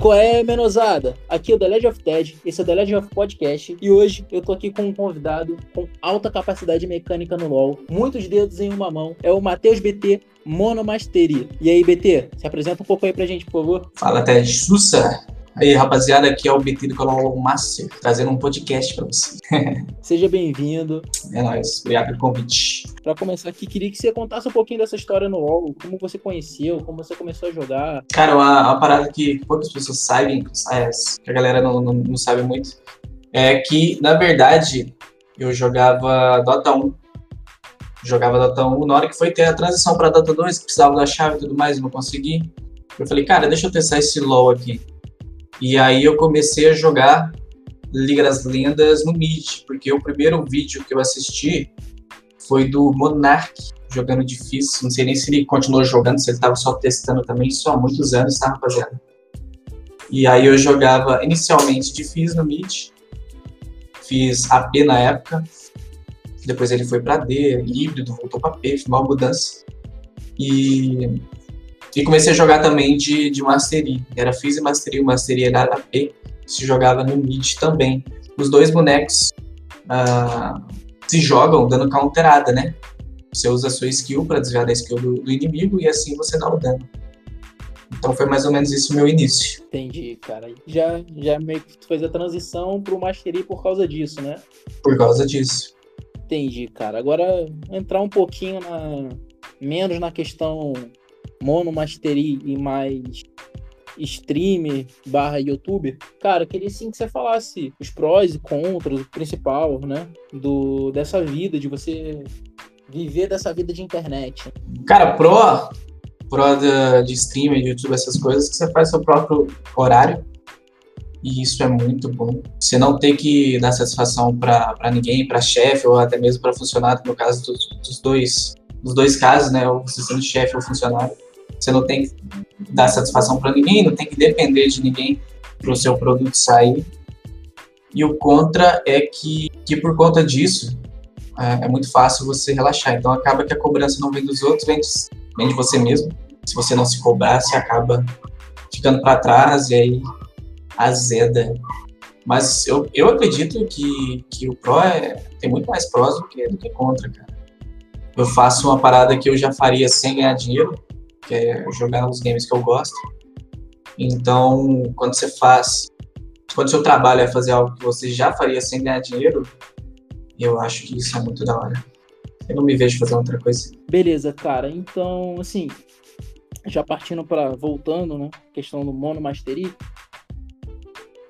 Qual é, menosada? Aqui é o The Legend of Ted, esse é o The Legend of Podcast, e hoje eu tô aqui com um convidado com alta capacidade mecânica no LoL, muitos dedos em uma mão, é o Matheus BT Monomastery. E aí, BT, se apresenta um pouco aí pra gente, por favor. Fala, Ted Sussa. Aí, rapaziada, aqui é o BT do canal Master, trazendo um podcast pra você. Seja bem-vindo. É nóis, obrigado pelo convite. Pra começar aqui, queria que você contasse um pouquinho dessa história no LoL, como você conheceu, como você começou a jogar. Cara, uma, uma parada que poucas pessoas sabem, que a galera não, não, não sabe muito, é que, na verdade, eu jogava Dota 1. Jogava Dota 1, na hora que foi ter a transição pra Dota 2, que precisava da chave e tudo mais, não consegui. Eu falei, cara, deixa eu testar esse LoL aqui. E aí eu comecei a jogar Liga das Lendas no Mid, porque o primeiro vídeo que eu assisti foi do Monark jogando difícil. Não sei nem se ele continuou jogando, se ele estava só testando também, isso há muitos anos, tá, rapaziada? E aí eu jogava inicialmente difícil no Mid, fiz AP na época, depois ele foi para D, híbrido, voltou para P, foi uma mudança. E e comecei a jogar também de, de Mastery. Era Fizz e Mastery. O Mastery era AP, se jogava no mid também. Os dois bonecos uh, se jogam dando counterada, né? Você usa a sua skill para desviar da skill do, do, inimigo e assim você dá o dano. Então foi mais ou menos isso o meu início. Entendi, cara. Já, já meio que fez a transição pro Mastery por causa disso, né? Por causa disso. Entendi, cara. Agora entrar um pouquinho na menos na questão mono mastery e mais streamer barra youtuber, cara, queria sim que você falasse os prós e contras, o principal, né, do, dessa vida, de você viver dessa vida de internet. Cara, pro, pro de, de streamer, de YouTube, essas coisas, que você faz seu próprio horário, e isso é muito bom. Você não ter que dar satisfação para ninguém, para chefe ou até mesmo para funcionário, no caso dos, dos dois, dos dois casos, né, ou você sendo chefe ou funcionário você não tem que dar satisfação para ninguém, não tem que depender de ninguém para o seu produto sair. E o contra é que, que por conta disso, é, é, muito fácil você relaxar. Então acaba que a cobrança não vem dos outros, vem de, vem de você mesmo. Se você não se cobrar, você acaba ficando para trás e aí azeda. Mas eu, eu acredito que, que o Pro é, tem muito mais prós do que, do que contra, cara. Eu faço uma parada que eu já faria sem ganhar dinheiro, que é jogar os games que eu gosto. Então, quando você faz, quando seu trabalho é fazer algo que você já faria sem ganhar dinheiro, eu acho que isso é muito da hora. Eu não me vejo fazendo outra coisa. Beleza, cara. Então, assim, já partindo para voltando, né, questão do mono mastery.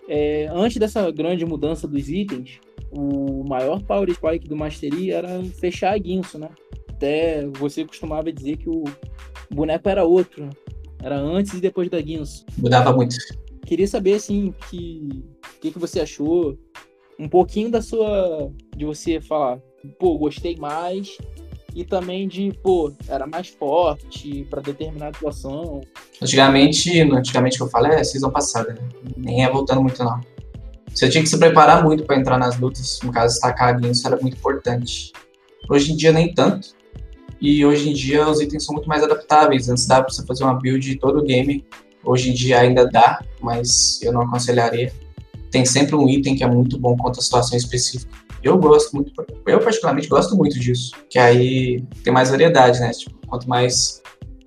É, antes dessa grande mudança dos itens, o maior power spike do mastery era fechar a guinso, né? Até você costumava dizer que o boneco era outro. Era antes e depois da Guinness. Mudava muito. Queria saber, assim, que o que, que você achou. Um pouquinho da sua. De você falar, pô, gostei mais. E também de, pô, era mais forte para determinada situação. Antigamente, antigamente que eu falo é season passada, né? Nem é voltando muito, não. Você tinha que se preparar muito para entrar nas lutas. No caso, estacar a Guinness era muito importante. Hoje em dia, nem tanto. E hoje em dia os itens são muito mais adaptáveis. Antes dá para você fazer uma build de todo o game. Hoje em dia ainda dá, mas eu não aconselharia. Tem sempre um item que é muito bom contra a situação específica. Eu gosto muito, eu particularmente gosto muito disso, que aí tem mais variedade, né? Tipo, quanto mais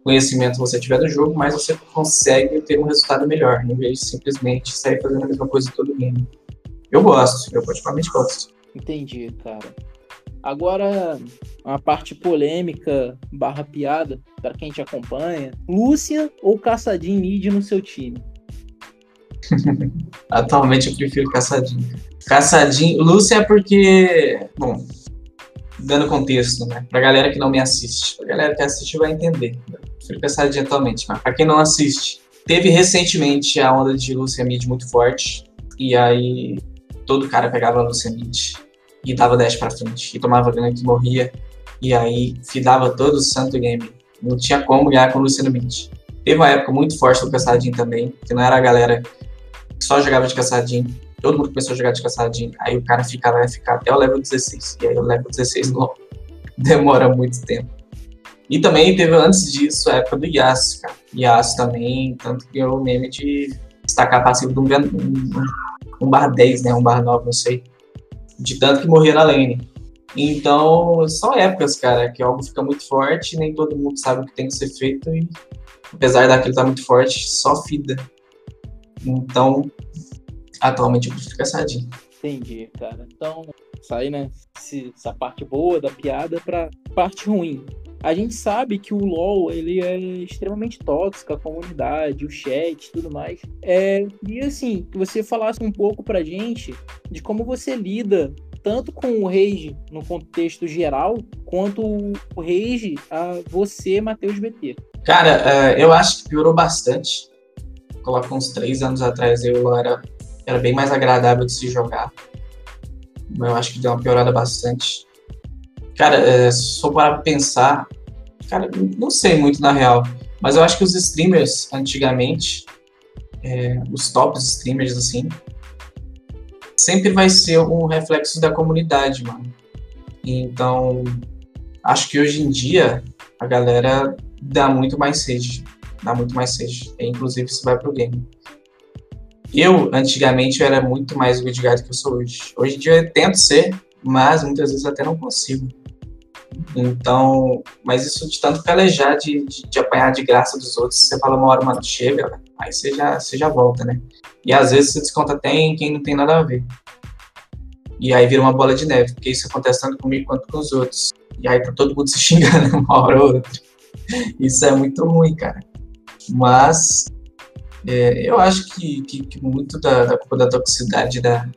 conhecimento você tiver do jogo, mais você consegue ter um resultado melhor, em vez de simplesmente sair fazendo a mesma coisa todo game. Eu gosto, eu particularmente gosto. Entendi, cara. Agora, uma parte polêmica barra piada para quem te acompanha. Lúcia ou Caçadinho mid no seu time? Atualmente eu prefiro Caçadinho. Caçadinho. Lúcia é porque. Bom, dando contexto, né? Pra galera que não me assiste. Pra galera que assiste vai entender. Eu prefiro Caçadinho atualmente. Mas pra quem não assiste, teve recentemente a onda de Lúcia mid muito forte. E aí todo cara pegava Lúcia mid e dava dash pra frente. E tomava gank e morria. E aí fidava todo o santo game. Não tinha como ganhar com o Luciano Mint. Teve uma época muito forte do caçadinho também, que não era a galera que só jogava de caçadinho. Todo mundo começou a jogar de caçadinho. Aí o cara ficava, vai ficar até o level 16. E aí o level 16 não demora muito tempo. E também teve antes disso a época do Yasuo, cara. Yasuo também, tanto que o meme de destacar passivo de um, um, um barra 10, né? Um barra 9, não sei. De tanto que morria na lane. Então, são épocas, cara, que algo fica muito forte, nem todo mundo sabe o que tem que ser feito, e apesar daquilo estar tá muito forte, só fida. Então, atualmente eu prefiro caçadinho. Entendi, cara. Então, sair, né, essa parte boa da piada pra parte ruim. A gente sabe que o LoL ele é extremamente tóxico, a comunidade, o chat, tudo mais. É, e assim, que você falasse um pouco pra gente de como você lida tanto com o rage no contexto geral, quanto o rage a você, Matheus BT. Cara, é, eu acho que piorou bastante. Coloca uns três anos atrás eu era, era bem mais agradável de se jogar. Eu acho que deu uma piorada bastante. Cara, é, se for para pensar, cara, não sei muito na real, mas eu acho que os streamers antigamente, é, os tops streamers assim, sempre vai ser um reflexo da comunidade, mano. Então, acho que hoje em dia a galera dá muito mais sede, dá muito mais sede. E, inclusive, isso vai pro game. Eu, antigamente, eu era muito mais good guy do que eu sou hoje. Hoje em dia eu tento ser, mas muitas vezes até não consigo. Então, mas isso de tanto pelejar, de, de, de, apanhar de graça dos outros, você fala uma hora, mano, chega, aí você já, você já volta, né? E às vezes você desconta até em quem não tem nada a ver. E aí vira uma bola de neve, porque isso acontece tanto comigo quanto com os outros. E aí tá todo mundo se xingando uma hora ou outra. Isso é muito ruim, cara. Mas é, eu acho que, que, que muito da, da, culpa da toxicidade da,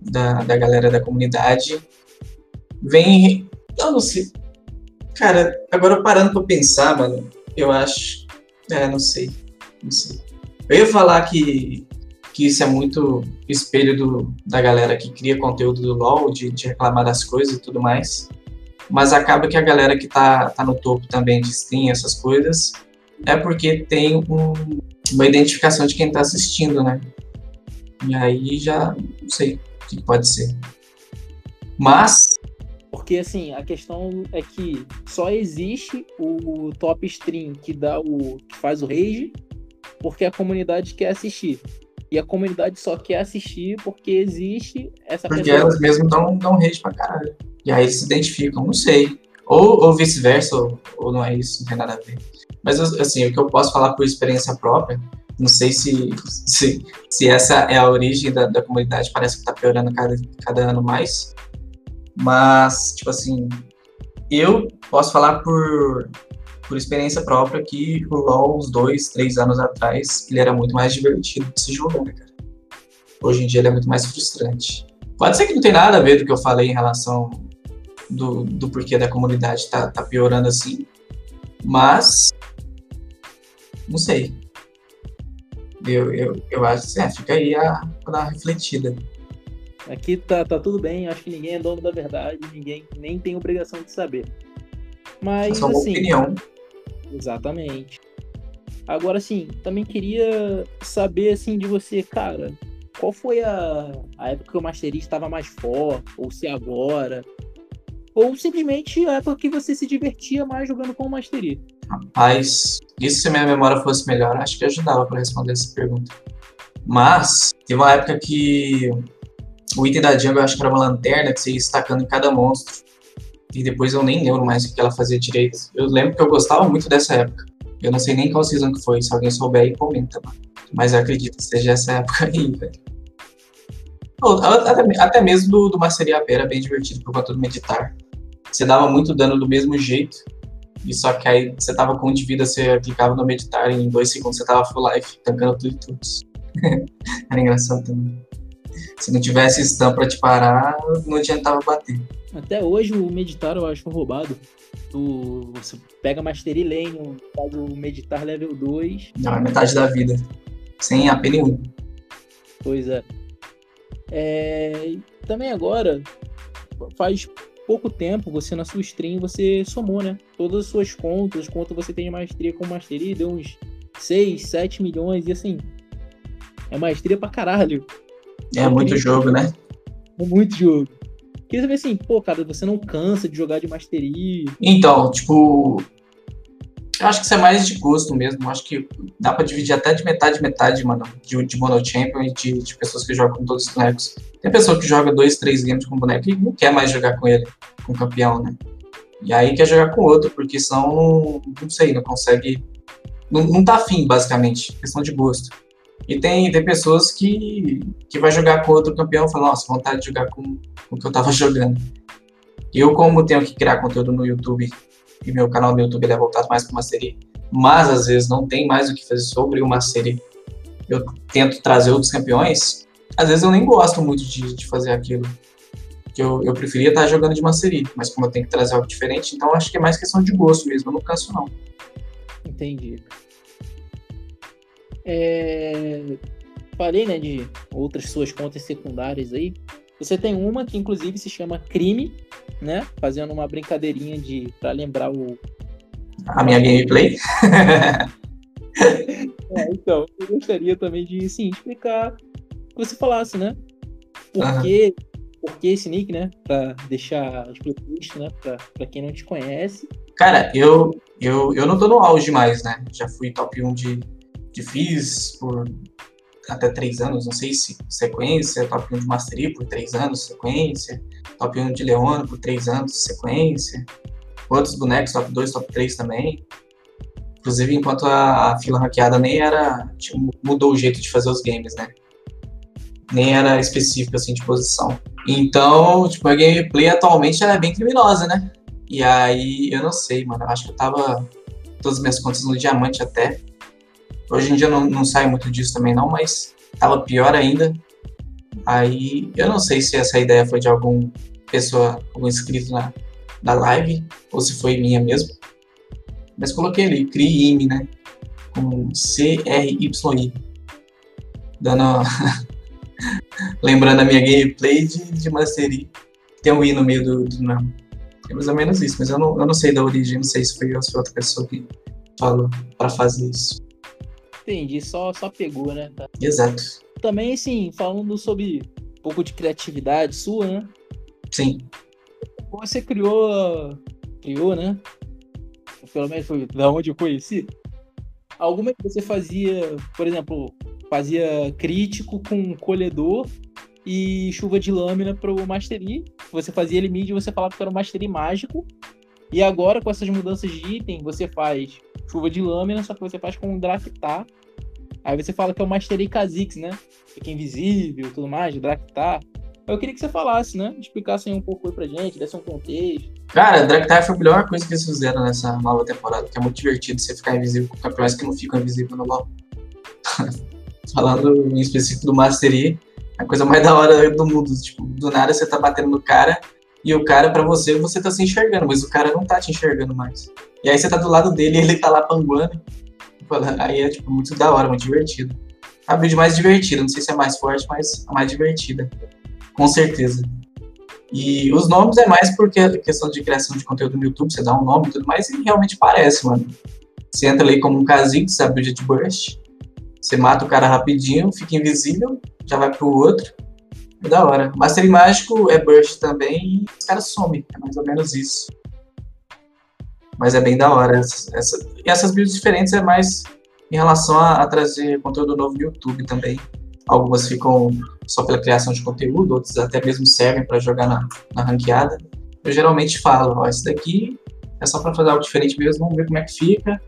da, da galera da comunidade vem eu não sei. Cara, agora parando pra pensar, mano, eu acho. É, não sei. Não sei. Eu ia falar que, que isso é muito espelho do, da galera que cria conteúdo do LoL, de, de reclamar das coisas e tudo mais. Mas acaba que a galera que tá, tá no topo também de stream, essas coisas, é porque tem um, uma identificação de quem tá assistindo, né? E aí já não sei o que pode ser. Mas porque, assim, a questão é que só existe o top stream que dá o. que faz o rage, porque a comunidade quer assistir. E a comunidade só quer assistir porque existe essa Porque pessoa. elas mesmo dão, dão rage pra caralho. E aí eles se identificam, não sei. Ou, ou vice-versa, ou, ou, não é isso, não tem nada a ver. Mas, assim, o que eu posso falar por experiência própria, não sei se, se, se essa é a origem da, da comunidade, parece que tá piorando cada, cada ano mais. Mas, tipo assim, eu posso falar por, por experiência própria que o LoL, uns dois, três anos atrás, ele era muito mais divertido de se jogar, cara. Hoje em dia ele é muito mais frustrante. Pode ser que não tenha nada a ver do que eu falei em relação do, do porquê da comunidade tá, tá piorando assim, mas não sei. Eu, eu, eu acho que é, fica aí a, a refletida. Aqui tá, tá tudo bem, acho que ninguém é dono da verdade, ninguém nem tem obrigação de saber. Mas, é uma assim, opinião. Exatamente. Agora, sim, também queria saber, assim, de você, cara, qual foi a, a época que o Mastery estava mais forte, ou se agora, ou simplesmente a época que você se divertia mais jogando com o Mastery? Rapaz, isso se minha memória fosse melhor, acho que ajudava para responder essa pergunta. Mas, teve uma época que o item da jungle eu acho que era uma lanterna que você ia estacando em cada monstro. E depois eu nem lembro mais o que ela fazia direito. Eu lembro que eu gostava muito dessa época. Eu não sei nem qual season que foi. Se alguém souber aí, comenta, mano. Mas eu acredito que seja essa época aí, velho. Até, até mesmo do, do Masteria P era bem divertido por conta do meditar. Você dava muito dano do mesmo jeito. E só que aí você tava com um de vida, você clicava no meditar e em dois segundos você tava full life, tancando tudo e tudo. era engraçado também. Se não tivesse stun pra te parar, não adiantava bater. Até hoje o meditar eu acho roubado. Tu, você pega Mastery Lane, faz o meditar level 2. Não, é metade da vida. Sem AP nenhum. Pois é. é. Também agora, faz pouco tempo, você na sua stream, você somou, né? Todas as suas contas, quanto você tem de maestria com mastery, deu uns 6, 7 milhões, e assim, é maestria pra caralho. É muito jogo, né? É muito jogo. Queria saber assim, pô, cara, você não cansa de jogar de Mastery? Então, tipo, Eu acho que isso é mais de gosto mesmo. Eu acho que dá pra dividir até de metade, metade, mano, de, de Mono Champion e de, de pessoas que jogam com todos os bonecos. Tem pessoa que joga dois, três games com boneco e não quer mais jogar com ele, com o campeão, né? E aí quer jogar com outro, porque senão não, não sei, não consegue. Não, não tá afim, basicamente. Questão de gosto. E tem, tem pessoas que, que vai jogar com outro campeão e fala, nossa, vontade de jogar com, com o que eu tava jogando. Eu, como tenho que criar conteúdo no YouTube, e meu canal no YouTube é voltado mais para uma série, mas às vezes não tem mais o que fazer sobre uma série, eu tento trazer outros campeões, às vezes eu nem gosto muito de, de fazer aquilo. Eu, eu preferia estar jogando de Mastery, mas como eu tenho que trazer algo diferente, então acho que é mais questão de gosto mesmo, eu não canso não. Entendi. É... Falei, né, de outras suas contas secundárias aí. Você tem uma que inclusive se chama Crime, né? Fazendo uma brincadeirinha de para lembrar o a minha gameplay. é, então, eu gostaria também de sim, explicar que você falasse, né? Por uhum. que por que esse nick, né? Pra deixar explícito, né? Pra, pra quem não te conhece. Cara, eu, eu, eu não tô no auge mais, né? Já fui top 1 de, de Fizz por até três anos, não sei se sequência, top 1 de Mastery por três anos, sequência, top 1 de Leona por três anos, sequência, outros bonecos, top 2, top 3 também. Inclusive, enquanto a, a fila hackeada nem era. Tipo, mudou o jeito de fazer os games, né? Nem era específico assim de posição. Então, tipo, a gameplay atualmente ela é bem criminosa, né? E aí, eu não sei, mano. Acho que eu tava. Todas as minhas contas no diamante até. Hoje em dia não, não sai muito disso também não, mas tava pior ainda. Aí eu não sei se essa ideia foi de algum pessoa, algum inscrito na, na live, ou se foi minha mesmo. Mas coloquei ali, CRIIM, né? Com C-R-Y-I. Dando. Lembrando a minha gameplay de, de Mastery. Tem um I no meio do, do nome. É mais ou menos isso, mas eu não, eu não sei da origem, não sei se foi se foi outra pessoa que falou para fazer isso. Entendi, só, só pegou, né? Tá. Exato. Também, assim, falando sobre um pouco de criatividade sua, né? Sim. Você criou, criou, né? Pelo menos foi da onde eu conheci. Alguma que você fazia, por exemplo, fazia crítico com colhedor e chuva de lâmina para o Mastery. Você fazia limite e você falava que era um Mastery mágico. E agora, com essas mudanças de item, você faz chuva de lâmina, só que você faz com Draktar. Aí você fala que é o Mastery Kha'Zix, né? Fica invisível tudo mais, Draktar. Eu queria que você falasse, né? Explicasse um pouco aí pra gente, desse um contexto. Cara, Draktar foi a melhor coisa que eles fizeram nessa nova temporada, que é muito divertido você ficar invisível com campeões que não ficam invisíveis no LoL. Falando em específico do Mastery, a coisa mais da hora do mundo. Tipo, do nada você tá batendo no cara e o cara, para você, você tá se enxergando, mas o cara não tá te enxergando mais. E aí você tá do lado dele e ele tá lá panguando. Aí é, tipo, muito da hora, muito divertido. A build mais divertida, não sei se é mais forte, mas a mais divertida. Com certeza. E os nomes é mais porque a questão de criação de conteúdo no YouTube, você dá um nome e tudo mais, e realmente parece, mano. Você entra ali como um casinho, sabe, build de burst. Você mata o cara rapidinho, fica invisível, já vai pro outro. É da hora. Master Mágico é burst também e os caras somem. É mais ou menos isso. Mas é bem da hora. Essa, essa, e essas builds diferentes é mais em relação a, a, trazer conteúdo novo no YouTube também. Algumas ficam só pela criação de conteúdo, outras até mesmo servem para jogar na, na ranqueada. Eu geralmente falo, ó, esse daqui é só para fazer algo diferente mesmo, vamos ver como é que fica.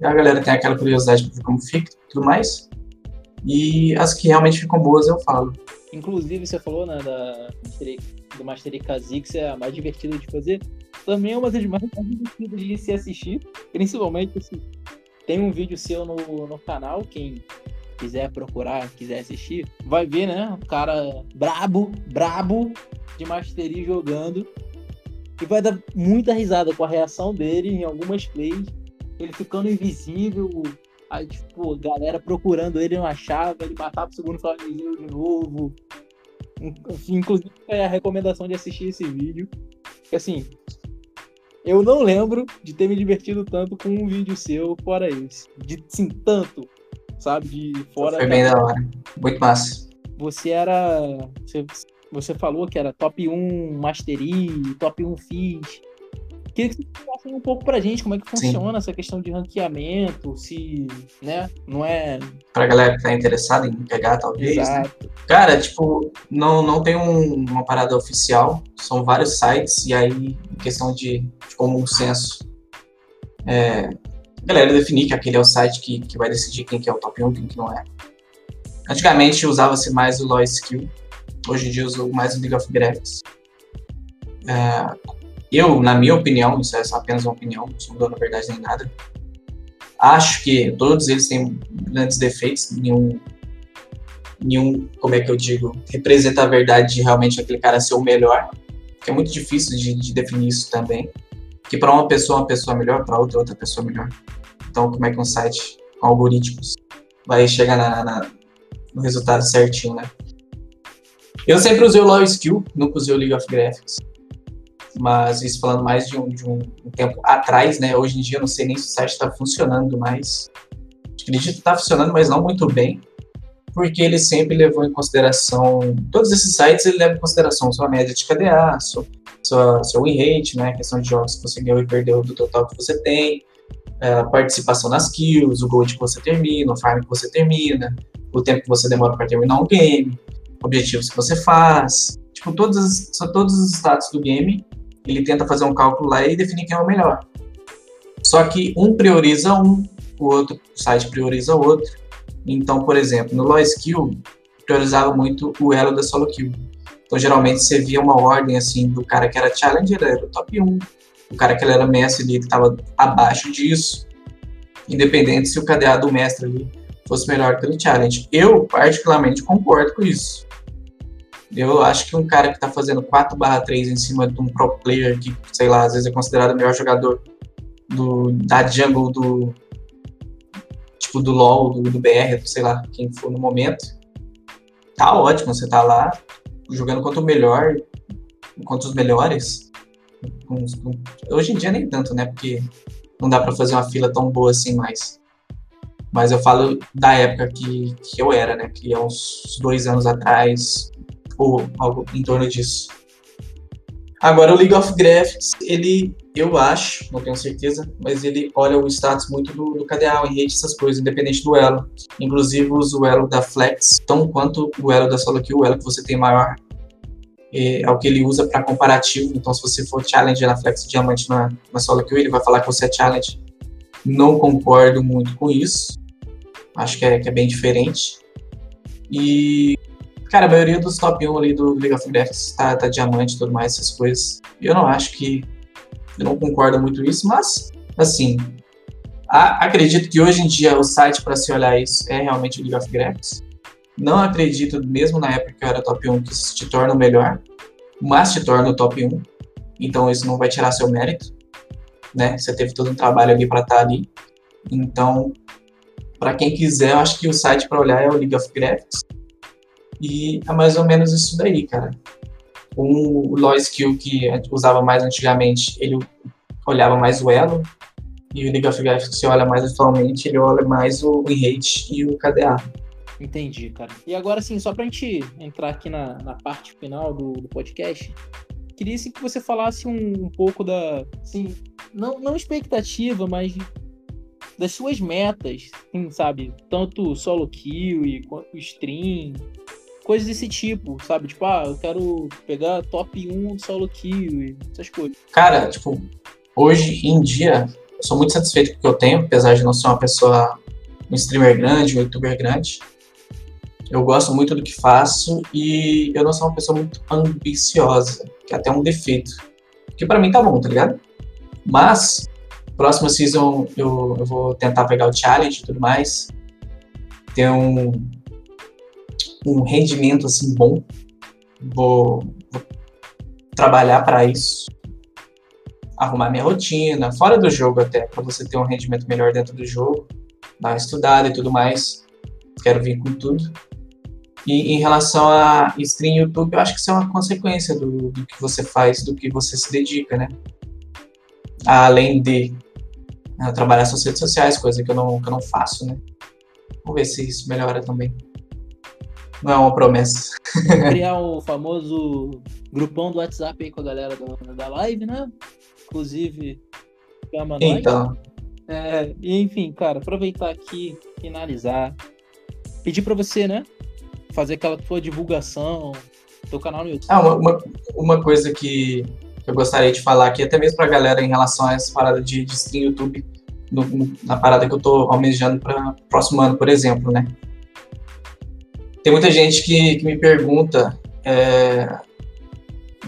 E a galera tem aquela curiosidade para ver como fica e tudo mais. E as que realmente ficam boas eu falo. Inclusive, você falou né, da, do Master Kha'Zix é a mais divertida de fazer. Também é uma das mais divertidas de se assistir. Principalmente, assim, tem um vídeo seu no, no canal, quem quiser procurar, quiser assistir, vai ver, né? O cara brabo, brabo de Mastery jogando. E vai dar muita risada com a reação dele em algumas plays. Ele ficando invisível, Aí, tipo, galera procurando ele não achava, ele matava o segundo Flamengo de novo. Inclusive, é a recomendação de assistir esse vídeo. Assim, eu não lembro de ter me divertido tanto com um vídeo seu fora esse. De, sim, tanto, sabe? De fora. Foi bem da hora. Muito massa. Você era. Você, você falou que era top 1 Mastery, top 1 Fizz. Queria que você explicasse um pouco pra gente como é que funciona Sim. essa questão de ranqueamento, se, né, não é... Pra galera que tá interessada em pegar, talvez, né? Exato. né? Cara, tipo, não, não tem um, uma parada oficial, são vários sites, e aí, questão de, de comum senso, é, a galera definir que aquele é o site que, que vai decidir quem que é o top 1 e quem que não é. Antigamente usava-se mais o Law Skill, hoje em dia uso mais o League of Graphics. É, eu, na minha opinião, isso é apenas uma opinião, não dono, na verdade, nem nada. Acho que todos eles têm grandes defeitos, nenhum, nenhum, como é que eu digo, representa a verdade de realmente aquele cara ser o melhor, que é muito difícil de, de definir isso também. Que para uma pessoa, uma pessoa melhor, para outra, outra pessoa melhor. Então, como é que um site com algoritmos vai chegar na, na, no resultado certinho, né? Eu sempre usei o Law Skill, nunca usei o League of Graphics. Mas isso falando mais de um, de um, tempo atrás, né? Hoje em dia eu não sei nem se o site está funcionando mais. Acredito que está funcionando, mas não muito bem. Porque ele sempre levou em consideração. Todos esses sites ele leva em consideração sua média de KDA, sua, seu win rate, né? A questão de jogos que você ganhou e perdeu do total que você tem. É, a participação nas kills, o gold que você termina, o farm que você termina, o tempo que você demora para terminar um game, objetivos que você faz. Tipo, todos, são todos os status do game ele tenta fazer um cálculo lá e definir quem é o melhor. Só que um prioriza um, o outro site prioriza o outro. Então, por exemplo, no Law Skill, priorizava muito o elo da solo kill. Então, geralmente, você via uma ordem assim do cara que era challenger, era o top 1. O cara que era mestre ali, que estava abaixo disso. Independente se o KDA do mestre ali fosse melhor que o challenge. Eu, particularmente, concordo com isso. Eu acho que um cara que tá fazendo 4/3 em cima de um pro player que, sei lá, às vezes é considerado o melhor jogador do, da jungle do tipo do LoL, do, do BR, sei lá, quem for no momento. Tá ótimo, você tá lá jogando contra o melhor, contra os melhores. Hoje em dia nem tanto, né? Porque não dá para fazer uma fila tão boa assim mais. Mas eu falo da época que, que eu era, né? Que é uns dois anos atrás, ou algo em torno disso. Agora, o League of Graphics, ele, eu acho, não tenho certeza, mas ele olha o status muito do, do KDA, o rate, essas coisas, independente do elo. Inclusive, o elo da Flex, tão quanto o elo da solo kill, o elo que você tem maior é, é o que ele usa para comparativo. Então, se você for challenge na Flex Diamante na, na solo kill, ele vai falar que você é challenge. Não concordo muito com isso. Acho que é, que é bem diferente. E Cara, a maioria dos top 1 ali do League of Legends tá, tá diamante e tudo mais, essas coisas. Eu não acho que. Eu não concordo muito isso, mas, assim. A, acredito que hoje em dia o site para se olhar isso é realmente o League of Legends. Não acredito, mesmo na época que eu era top 1, que isso te torna o melhor, mas te torna o top 1. Então isso não vai tirar seu mérito, né? Você teve todo um trabalho ali para estar tá ali. Então, para quem quiser, eu acho que o site para olhar é o League of Graphics. E é mais ou menos isso daí, cara. O Law Skill que usava mais antigamente, ele olhava mais o elo, e o League of Legends que você olha mais atualmente, ele olha mais o win rate e o KDA. Entendi, cara. E agora, assim, só pra gente entrar aqui na, na parte final do, do podcast, queria assim, que você falasse um, um pouco da, assim, não, não expectativa, mas das suas metas, assim, sabe? Tanto solo kill quanto stream, coisas desse tipo, sabe? Tipo, ah, eu quero pegar top 1 do solo kill, essas coisas. Cara, tipo, hoje em dia, eu sou muito satisfeito com o que eu tenho, apesar de não ser uma pessoa, um streamer grande, um youtuber grande. Eu gosto muito do que faço e eu não sou uma pessoa muito ambiciosa, que é até um defeito. Que para mim tá bom, tá ligado? Mas, próxima season eu, eu vou tentar pegar o challenge e tudo mais. Ter um, um rendimento assim bom. Vou, vou trabalhar para isso. Arrumar minha rotina, fora do jogo até, para você ter um rendimento melhor dentro do jogo, dar uma estudada e tudo mais. Quero vir com tudo. E em relação a stream YouTube, eu acho que isso é uma consequência do, do que você faz, do que você se dedica, né? Além de né, trabalhar suas redes sociais, coisa que eu não, que eu não faço, né? Vamos ver se isso melhora também. Não é uma promessa. Criar o famoso grupão do WhatsApp aí com a galera da, da live, né? Inclusive, chama Então. É, enfim, cara, aproveitar aqui, finalizar. Pedir pra você, né? Fazer aquela tua divulgação, teu canal no YouTube. ah, uma, uma, uma coisa que eu gostaria de falar aqui, até mesmo pra galera em relação a essa parada de, de stream YouTube, no- na parada que eu tô almejando para próximo ano, por exemplo, né? Tem muita gente que, que me pergunta é,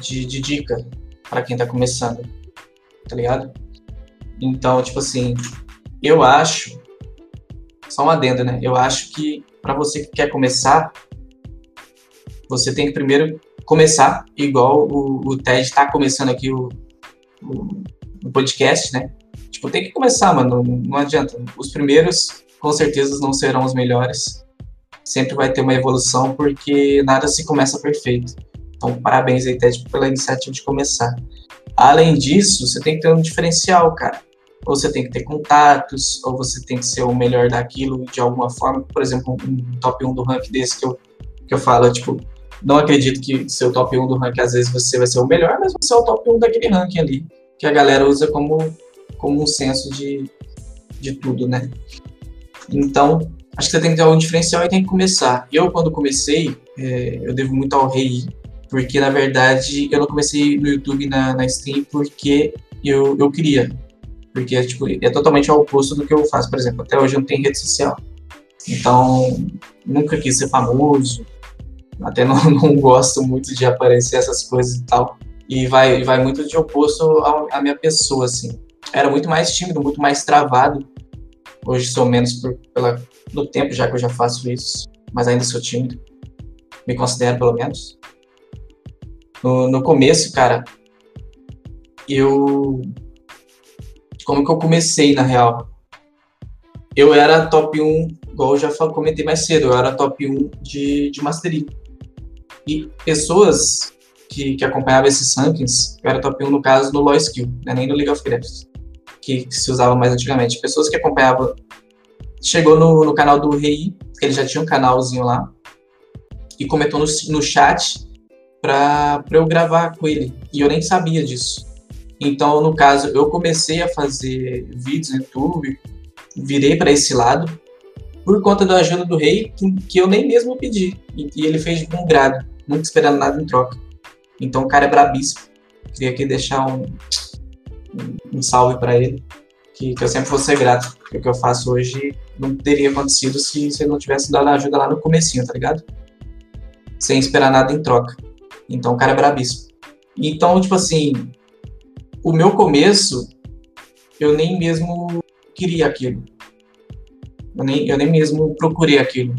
de, de dica para quem tá começando, tá ligado? Então, tipo assim, eu acho, só uma adenda, né? Eu acho que para você que quer começar, você tem que primeiro começar, igual o, o Ted tá começando aqui o, o, o podcast, né? Tipo, tem que começar, mano. Não, não adianta. Os primeiros, com certeza, não serão os melhores. Sempre vai ter uma evolução, porque nada se começa perfeito. Então, parabéns aí, Ted, pela iniciativa de começar. Além disso, você tem que ter um diferencial, cara. Ou você tem que ter contatos, ou você tem que ser o melhor daquilo de alguma forma. Por exemplo, um top 1 do ranking desse que eu, que eu falo, tipo, não acredito que seu top 1 do ranking, às vezes você vai ser o melhor, mas você é o top 1 daquele ranking ali, que a galera usa como, como um senso de, de tudo, né? Então, acho que você tem que ter algum diferencial e tem que começar. Eu, quando comecei, é, eu devo muito ao Rei, porque, na verdade, eu não comecei no YouTube na, na stream porque eu, eu queria. Porque, tipo, é totalmente ao oposto do que eu faço, por exemplo. Até hoje eu não tenho rede social. Então, nunca quis ser famoso, até não, não gosto muito de aparecer essas coisas e tal. E vai, vai muito de oposto à minha pessoa, assim. Era muito mais tímido, muito mais travado. Hoje sou menos por, pela, no tempo, já que eu já faço isso. Mas ainda sou tímido. Me considero, pelo menos. No, no começo, cara, eu... Como que eu comecei, na real? Eu era top 1, igual eu já comentei mais cedo, eu era top 1 de, de Mastery. E pessoas que, que acompanhavam esses rankings, eu era top 1 no caso no Law Skill, né, nem no League of Legends, que, que se usava mais antigamente. Pessoas que acompanhavam. Chegou no, no canal do Rei, que ele já tinha um canalzinho lá, e comentou no, no chat pra eu gravar com ele. E eu nem sabia disso. Então, no caso, eu comecei a fazer vídeos no YouTube, virei para esse lado, por conta da ajuda do rei, que, que eu nem mesmo pedi. E, e ele fez de bom grado, nunca esperando nada em troca. Então o cara é brabíssimo. Queria aqui deixar um, um, um salve para ele, que, que eu sempre vou ser grato. Porque o que eu faço hoje não teria acontecido se, ele não tivesse dado ajuda lá no comecinho, tá ligado? Sem esperar nada em troca. Então o cara é brabíssimo. Então, tipo assim, o meu começo, eu nem mesmo queria aquilo. Eu nem, eu nem mesmo procurei aquilo.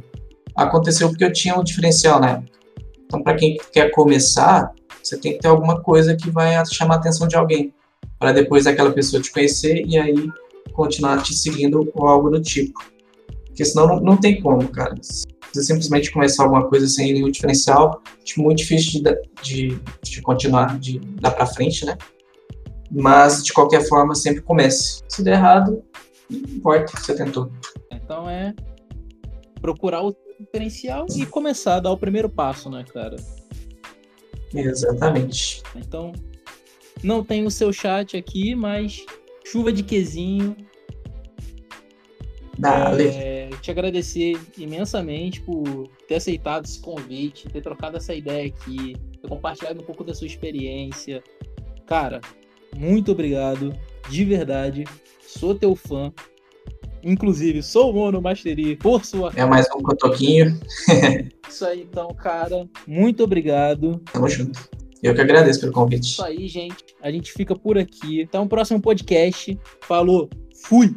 Aconteceu porque eu tinha um diferencial na época. Então, para quem quer começar, você tem que ter alguma coisa que vai chamar a atenção de alguém. Para depois aquela pessoa te conhecer e aí continuar te seguindo ou algo do tipo. Porque senão não, não tem como, cara. Se você simplesmente começar alguma coisa sem nenhum diferencial, acho muito difícil de, de, de continuar, de dar para frente, né? Mas, de qualquer forma, sempre comece. Se der errado, não importa, você tentou. Então é procurar o diferencial e começar a dar o primeiro passo, né, cara? Exatamente. Então, não tem o seu chat aqui, mas chuva de quesinho. Dale. É, te agradecer imensamente por ter aceitado esse convite, ter trocado essa ideia aqui, ter compartilhado um pouco da sua experiência. Cara, muito obrigado, de verdade. Sou teu fã. Inclusive, sou o Mono Mastery por sua. É mais um cotoquinho. Isso aí, então, cara. Muito obrigado. Tamo junto. Eu que agradeço pelo convite. Isso aí, gente. A gente fica por aqui. Até um próximo podcast. Falou. Fui.